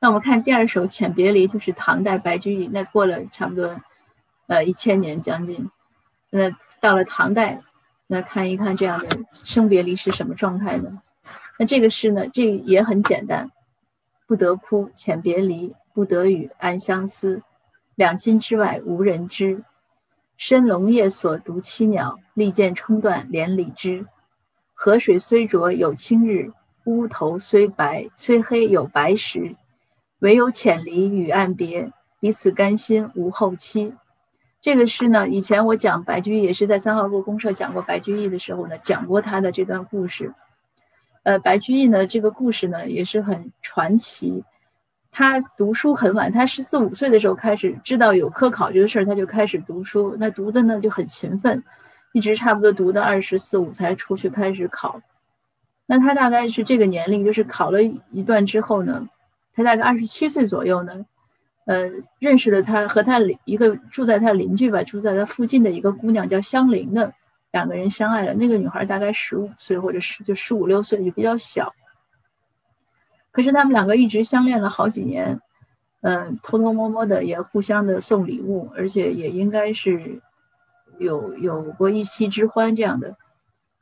那我们看第二首《浅别离》，就是唐代白居易，那过了差不多呃一千年将近，那到了唐代，那看一看这样的生别离是什么状态呢？那这个诗呢，这也很简单，不得哭，浅别离，不得语，暗相思，两心之外无人知。深笼夜锁独栖鸟，利剑冲断连理枝。河水虽浊有清日，乌头虽白虽黑有白时。唯有浅离与岸别，彼此甘心无后期。这个诗呢，以前我讲白居易也是在三号路公社讲过白居易的时候呢，讲过他的这段故事。呃，白居易呢，这个故事呢也是很传奇。他读书很晚，他十四五岁的时候开始知道有科考这个事儿，他就开始读书。他读的呢就很勤奋，一直差不多读到二十四五才出去开始考。那他大概是这个年龄，就是考了一段之后呢，他大概二十七岁左右呢，呃，认识了他和他一个住在他邻居吧，住在他附近的一个姑娘叫香菱的，两个人相爱了。那个女孩大概十五岁或者十就十五六岁，就比较小。可是他们两个一直相恋了好几年，嗯，偷偷摸摸的也互相的送礼物，而且也应该是有有过一夕之欢这样的，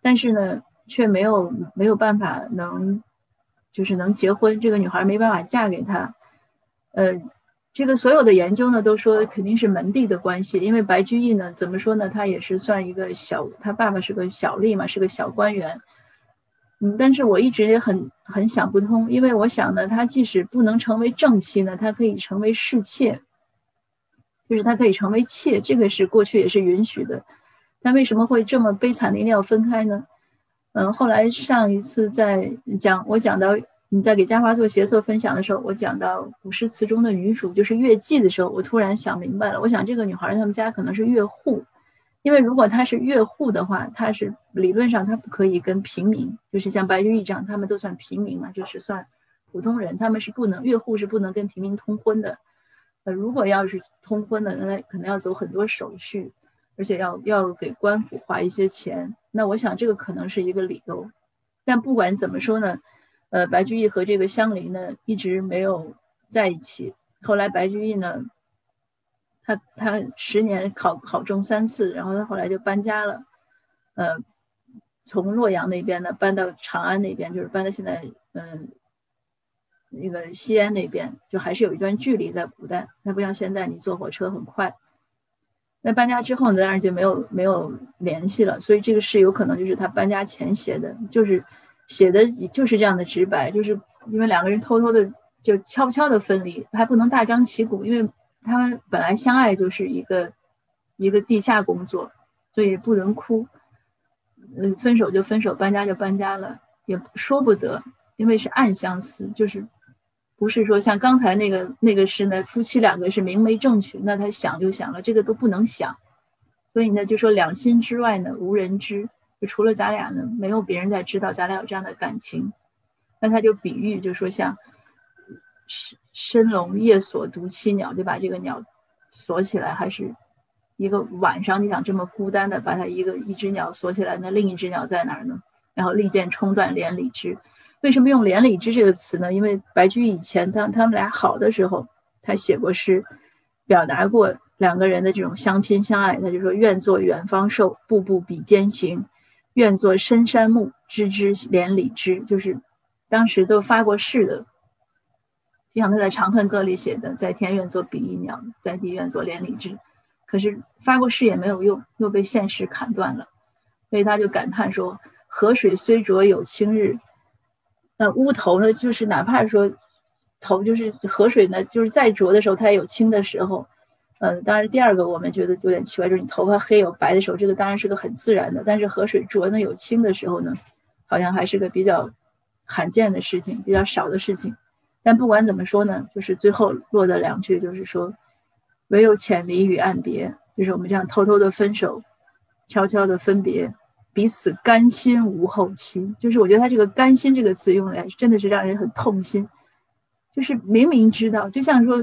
但是呢，却没有没有办法能就是能结婚，这个女孩没办法嫁给他，呃，这个所有的研究呢都说肯定是门第的关系，因为白居易呢怎么说呢，他也是算一个小，他爸爸是个小吏嘛，是个小官员。嗯，但是我一直也很很想不通，因为我想呢，他即使不能成为正妻呢，他可以成为侍妾，就是他可以成为妾，这个是过去也是允许的。但为什么会这么悲惨的一定要分开呢？嗯，后来上一次在讲我讲到你在给嘉华做协作分享的时候，我讲到古诗词中的女主就是乐伎的时候，我突然想明白了，我想这个女孩她们家可能是乐户。因为如果她是乐户的话，她是理论上她不可以跟平民，就是像白居易这样，他们都算平民嘛，就是算普通人，他们是不能乐户是不能跟平民通婚的。呃，如果要是通婚的，那可能要走很多手续，而且要要给官府花一些钱。那我想这个可能是一个理由。但不管怎么说呢，呃，白居易和这个香菱呢一直没有在一起。后来白居易呢。他他十年考考中三次，然后他后来就搬家了，呃，从洛阳那边呢搬到长安那边，就是搬到现在嗯那个西安那边，就还是有一段距离。在古代，那不像现在你坐火车很快。那搬家之后呢，当然就没有没有联系了。所以这个诗有可能就是他搬家前写的，就是写的就是这样的直白，就是因为两个人偷偷的就悄悄的分离，还不能大张旗鼓，因为。他们本来相爱就是一个一个地下工作，所以不能哭。嗯，分手就分手，搬家就搬家了，也说不得，因为是暗相思，就是不是说像刚才那个那个诗呢，夫妻两个是明媒正娶，那他想就想了，这个都不能想。所以呢，就说两心之外呢，无人知，就除了咱俩呢，没有别人在知道咱俩有这样的感情。那他就比喻，就说像。深深笼夜锁独栖鸟，就把这个鸟锁起来，还是一个晚上？你想这么孤单的把它一个一只鸟锁起来，那另一只鸟在哪儿呢？然后利剑冲断连理枝，为什么用连理枝这个词呢？因为白居易以前当他们俩好的时候，他写过诗，表达过两个人的这种相亲相爱。他就说：“愿作远方兽，步步比肩行；愿作深山木，枝枝连理枝。”就是当时都发过誓的。就像他在《长恨歌》里写的：“在天愿作比翼鸟，在地愿作连理枝。”可是发过誓也没有用，又被现实砍断了。所以他就感叹说：“河水虽浊有清日，那乌头呢？就是哪怕说头，就是河水呢，就是再浊的时候，它也有清的时候。嗯，当然第二个我们觉得有点奇怪，就是你头发黑有白的时候，这个当然是个很自然的。但是河水浊呢有清的时候呢，好像还是个比较罕见的事情，比较少的事情。”但不管怎么说呢，就是最后落的两句，就是说，唯有浅离与岸别，就是我们这样偷偷的分手，悄悄的分别，彼此甘心无后期。就是我觉得他这个“甘心”这个词用的真的是让人很痛心。就是明明知道，就像说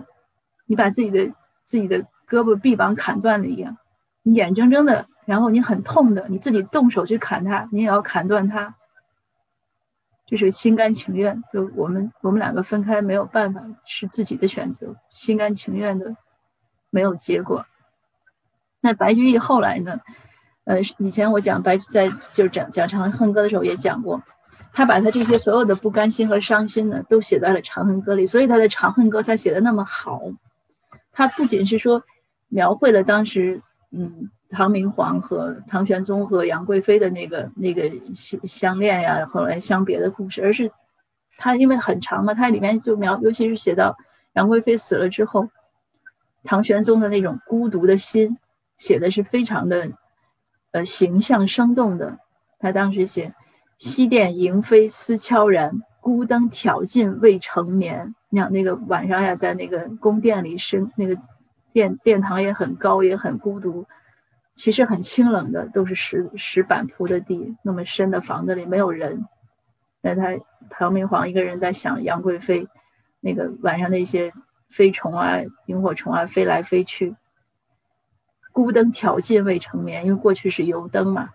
你把自己的自己的胳膊臂膀砍断了一样，你眼睁睁的，然后你很痛的，你自己动手去砍它，你也要砍断它。就是心甘情愿，就我们我们两个分开没有办法，是自己的选择，心甘情愿的，没有结果。那白居易后来呢？呃，以前我讲白在就讲讲《长恨歌》的时候也讲过，他把他这些所有的不甘心和伤心呢，都写在了《长恨歌》里，所以他的《长恨歌》才写的那么好。他不仅是说描绘了当时，嗯。唐明皇和唐玄宗和杨贵妃的那个那个相相恋呀，后来相别的故事，而是他因为很长嘛，他里面就描，尤其是写到杨贵妃死了之后，唐玄宗的那种孤独的心，写的是非常的呃形象生动的。他当时写：“西殿萤飞思悄然，孤灯挑尽未成眠。”你想那个晚上呀，在那个宫殿里是那个殿殿堂也很高，也很孤独。其实很清冷的，都是石石板铺的地，那么深的房子里没有人。那他唐明皇一个人在想杨贵妃，那个晚上那些飞虫啊、萤火虫啊飞来飞去，孤灯挑尽未成眠，因为过去是油灯嘛，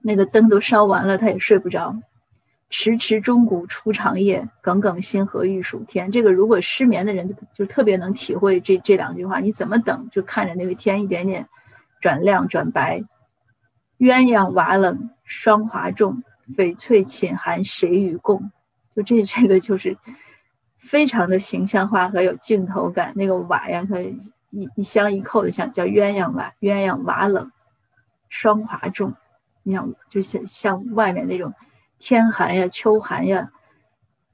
那个灯都烧完了，他也睡不着。迟迟钟鼓初长夜，耿耿星河欲曙天。这个如果失眠的人就特别能体会这这两句话。你怎么等？就看着那个天一点点。转亮转白，鸳鸯瓦冷霜华重，翡翠寝寒谁与共？就这这个就是非常的形象化和有镜头感。那个瓦呀，它一一相一扣的像叫鸳鸯瓦，鸳鸯瓦冷，霜华重。你想，就像像外面那种天寒呀、秋寒呀、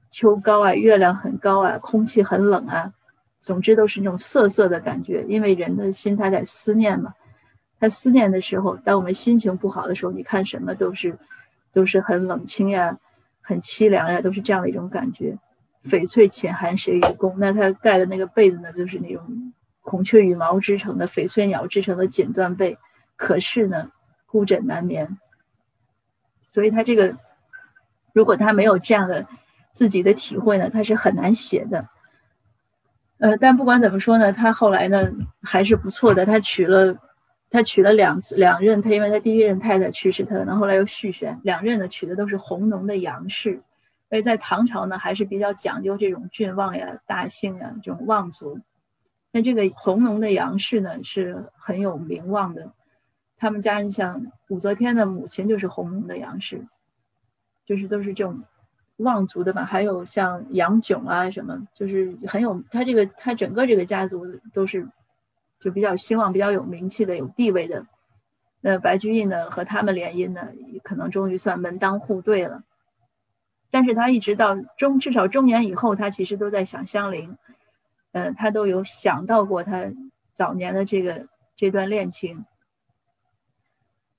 秋高啊、月亮很高啊、空气很冷啊，总之都是那种涩涩的感觉。因为人的心他在思念嘛。他思念的时候，当我们心情不好的时候，你看什么都是，都是很冷清呀，很凄凉呀，都是这样的一种感觉。翡翠浅寒谁与共？那他盖的那个被子呢，就是那种孔雀羽毛织成的、翡翠鸟织成的锦缎被。可是呢，孤枕难眠。所以他这个，如果他没有这样的自己的体会呢，他是很难写的。呃，但不管怎么说呢，他后来呢还是不错的，他娶了。他娶了两次两任，他因为他第一任太太去世，他可能后来又续弦，两任呢娶的都是红农的杨氏，所以在唐朝呢还是比较讲究这种郡望呀、大姓呀这种望族。那这个红浓的杨氏呢是很有名望的，他们家你像武则天的母亲就是红浓的杨氏，就是都是这种望族的吧。还有像杨炯啊什么，就是很有他这个他整个这个家族都是。就比较兴旺、比较有名气的、有地位的，那白居易呢和他们联姻呢，可能终于算门当户对了。但是他一直到中，至少中年以后，他其实都在想香菱，嗯，他都有想到过他早年的这个这段恋情。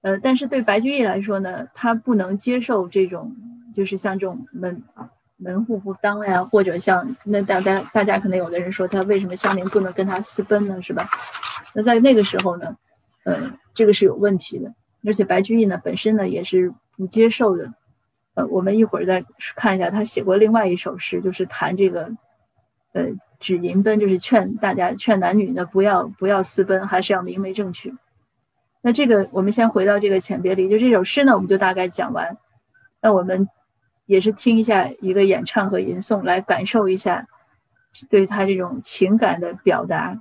呃，但是对白居易来说呢，他不能接受这种，就是像这种门。门户不当呀，或者像那大家大家可能有的人说他为什么香菱不能跟他私奔呢？是吧？那在那个时候呢，呃，这个是有问题的。而且白居易呢本身呢也是不接受的。呃，我们一会儿再看一下，他写过另外一首诗，就是谈这个，呃，指淫奔，就是劝大家劝男女呢不要不要私奔，还是要明媒正娶。那这个我们先回到这个《浅别离》，就这首诗呢，我们就大概讲完。那我们。也是听一下一个演唱和吟诵，来感受一下对他这种情感的表达。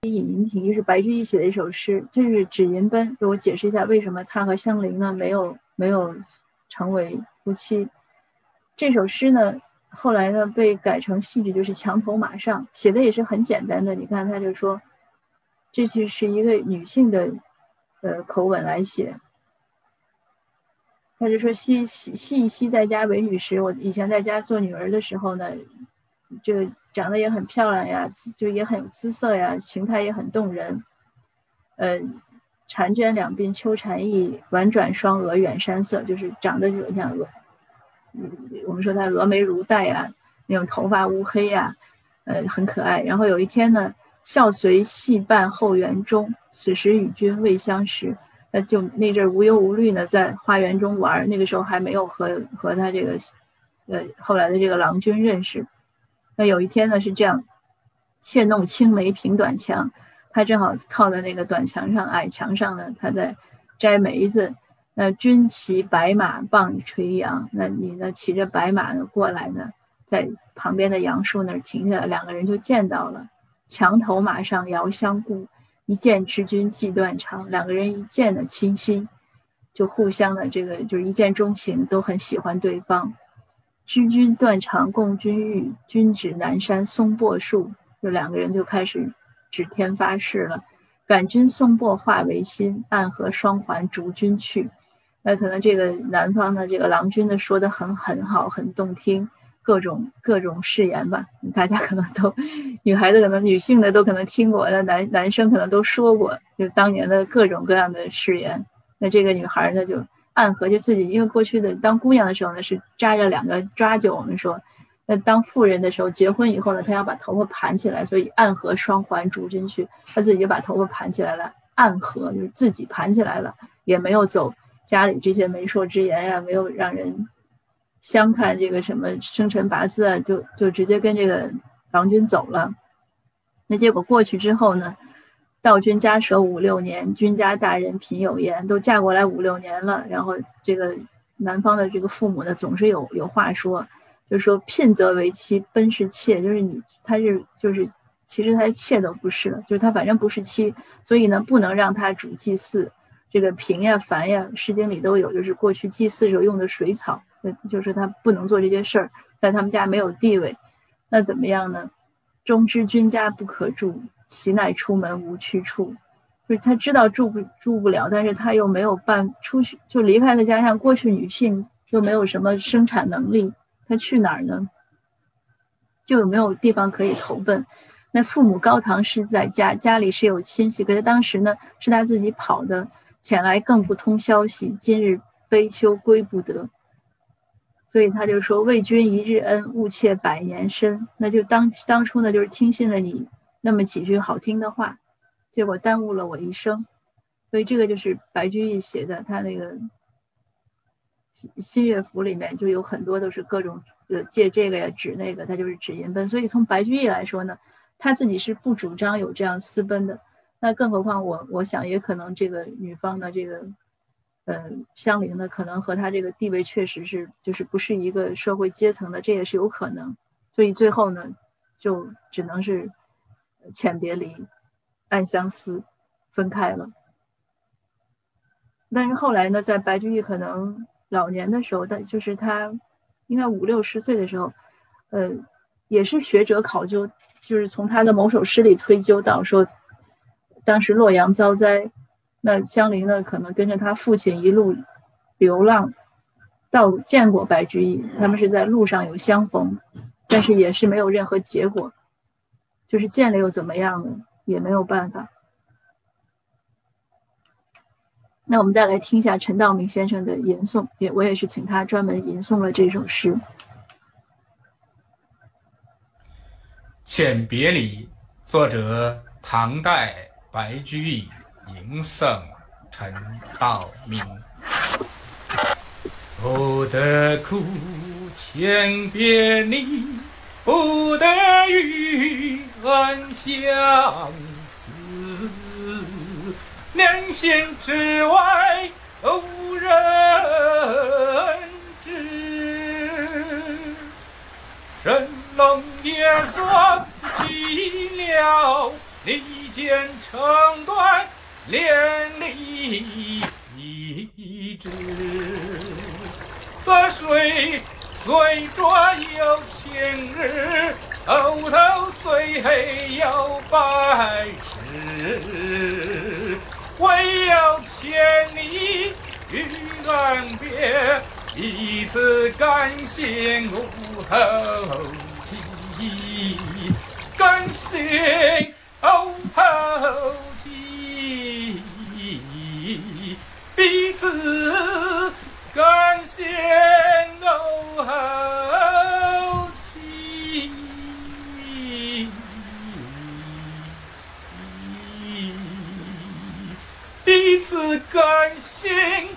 《引吟亭》是白居易写的一首诗，这是《指吟奔》。给我解释一下，为什么他和香菱呢没有没有成为夫妻？这首诗呢，后来呢被改成戏剧，就是《墙头马上》，写的也是很简单的。你看，他就说，这其实是一个女性的呃口吻来写。他就说：“西西西西在家为女时，我以前在家做女儿的时候呢，就长得也很漂亮呀，就也很有姿色呀，形态也很动人。呃，婵娟两鬓秋蝉意，婉转双额远山色，就是长得就像鹅，我们说她峨眉如黛呀，那种头发乌黑呀，呃，很可爱。然后有一天呢，笑随戏伴后园中，此时与君未相识。”那就那阵无忧无虑呢，在花园中玩。那个时候还没有和和他这个，呃，后来的这个郎君认识。那有一天呢是这样，妾弄青梅平短墙，他正好靠在那个短墙上、矮墙上呢，他在摘梅子。那君骑白马，棒垂杨。那你呢，骑着白马呢过来呢，在旁边的杨树那儿停下来，两个人就见到了。墙头马上遥相顾，一见知君即断肠。两个人一见呢，倾心，就互相的这个就是一见钟情，都很喜欢对方。知君断肠共君欲，君指南山松柏树。就两个人就开始指天发誓了。感君松柏化为心，暗合双环逐君去。那可能这个南方的这个郎君呢说的很很好，很动听，各种各种誓言吧，大家可能都，女孩子可能女性的都可能听过，那男男生可能都说过，就当年的各种各样的誓言。那这个女孩呢就暗合，就自己因为过去的当姑娘的时候呢是扎着两个抓阄，我们说，那当妇人的时候结婚以后呢，她要把头发盘起来，所以暗合双环逐君去，她自己就把头发盘起来了，暗合就是自己盘起来了，也没有走。家里这些媒妁之言呀，没有让人相看这个什么生辰八字啊，就就直接跟这个郎君走了。那结果过去之后呢，道君家舍五六年，君家大人品有言，都嫁过来五六年了。然后这个男方的这个父母呢，总是有有话说，就说聘则为妻，奔是妾，就是你他是就是其实他妾都不是，就是他反正不是妻，所以呢，不能让他主祭祀。这个平呀、凡呀，《诗经》里都有，就是过去祭祀时候用的水草，就是他不能做这些事儿，在他们家没有地位，那怎么样呢？终知君家不可住，其乃出门无去处。就是他知道住不住不了，但是他又没有办出去，就离开他家乡。过去女性又没有什么生产能力，他去哪儿呢？就有没有地方可以投奔？那父母高堂是在家，家里是有亲戚，可是当时呢，是他自己跑的。前来更不通消息，今日悲秋归不得，所以他就说：“为君一日恩，勿妾百年身。”那就当当初呢，就是听信了你那么几句好听的话，结果耽误了我一生。所以这个就是白居易写的，他那个《新新乐府》里面就有很多都是各种呃借这个呀指那个，他就是指银奔。所以从白居易来说呢，他自己是不主张有这样私奔的。那更何况我，我想也可能这个女方的这个，呃，相邻的可能和他这个地位确实是就是不是一个社会阶层的，这也是有可能。所以最后呢，就只能是浅别离，暗相思，分开了。但是后来呢，在白居易可能老年的时候，但就是他应该五六十岁的时候，呃，也是学者考究，就是从他的某首诗里推究到说。当时洛阳遭灾，那香菱呢？可能跟着他父亲一路流浪，到见过白居易，他们是在路上有相逢，但是也是没有任何结果，就是见了又怎么样呢？也没有办法。那我们再来听一下陈道明先生的吟诵，也我也是请他专门吟诵了这首诗《浅别离》，作者唐代。白居易吟诵陈道明，不得哭，千别离，不得与恩相思。两心之外无人知，人冷也算寂寥。利剑成断连理枝，河水虽浊有千日，头头虽黑有白日。唯有千里与岸边，彼此甘心无后继，甘心。哦，后期彼此感谢哦，后期彼此感谢。